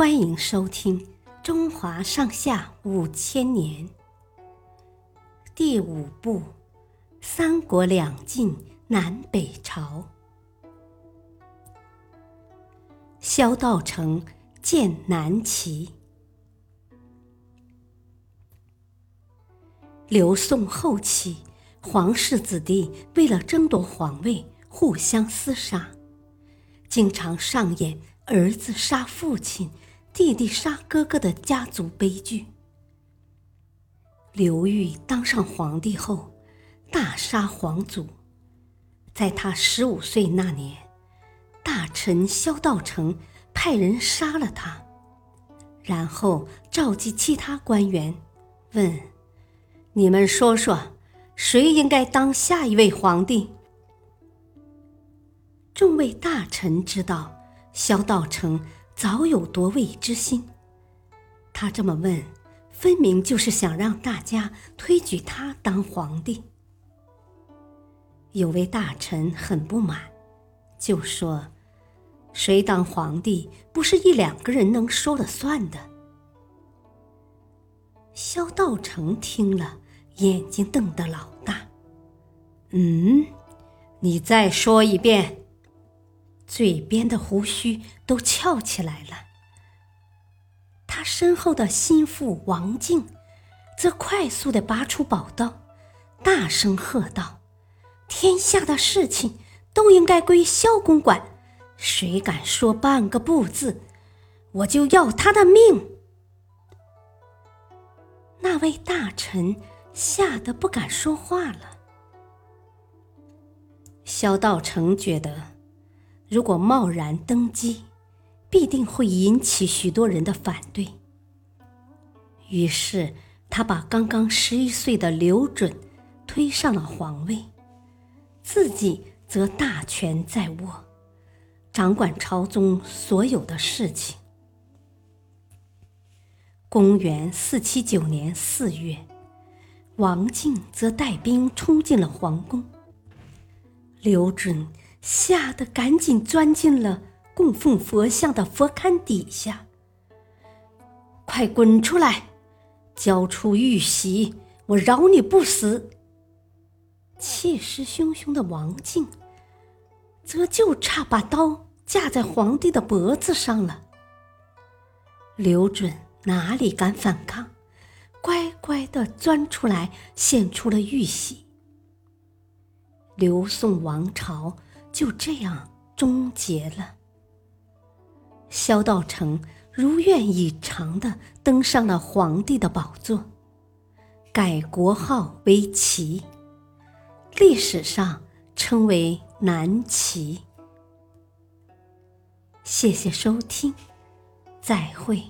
欢迎收听《中华上下五千年》第五部《三国两晋南北朝》。萧道成建南齐，刘宋后期，皇室子弟为了争夺皇位，互相厮杀，经常上演儿子杀父亲。弟弟杀哥哥的家族悲剧。刘裕当上皇帝后，大杀皇族。在他十五岁那年，大臣萧道成派人杀了他，然后召集其他官员，问：“你们说说，谁应该当下一位皇帝？”众位大臣知道萧道成。早有夺位之心，他这么问，分明就是想让大家推举他当皇帝。有位大臣很不满，就说：“谁当皇帝不是一两个人能说了算的。”萧道成听了，眼睛瞪得老大。“嗯，你再说一遍。”嘴边的胡须都翘起来了。他身后的心腹王静，则快速的拔出宝刀，大声喝道：“天下的事情都应该归萧公管，谁敢说半个不字，我就要他的命！”那位大臣吓得不敢说话了。萧道成觉得。如果贸然登基，必定会引起许多人的反对。于是，他把刚刚十一岁的刘准推上了皇位，自己则大权在握，掌管朝中所有的事情。公元四七九年四月，王静则带兵冲进了皇宫，刘准。吓得赶紧钻进了供奉佛像的佛龛底下。快滚出来，交出玉玺，我饶你不死！气势汹汹的王静，则就差把刀架在皇帝的脖子上了。刘准哪里敢反抗，乖乖的钻出来，献出了玉玺。刘宋王朝。就这样终结了。萧道成如愿以偿的登上了皇帝的宝座，改国号为齐，历史上称为南齐。谢谢收听，再会。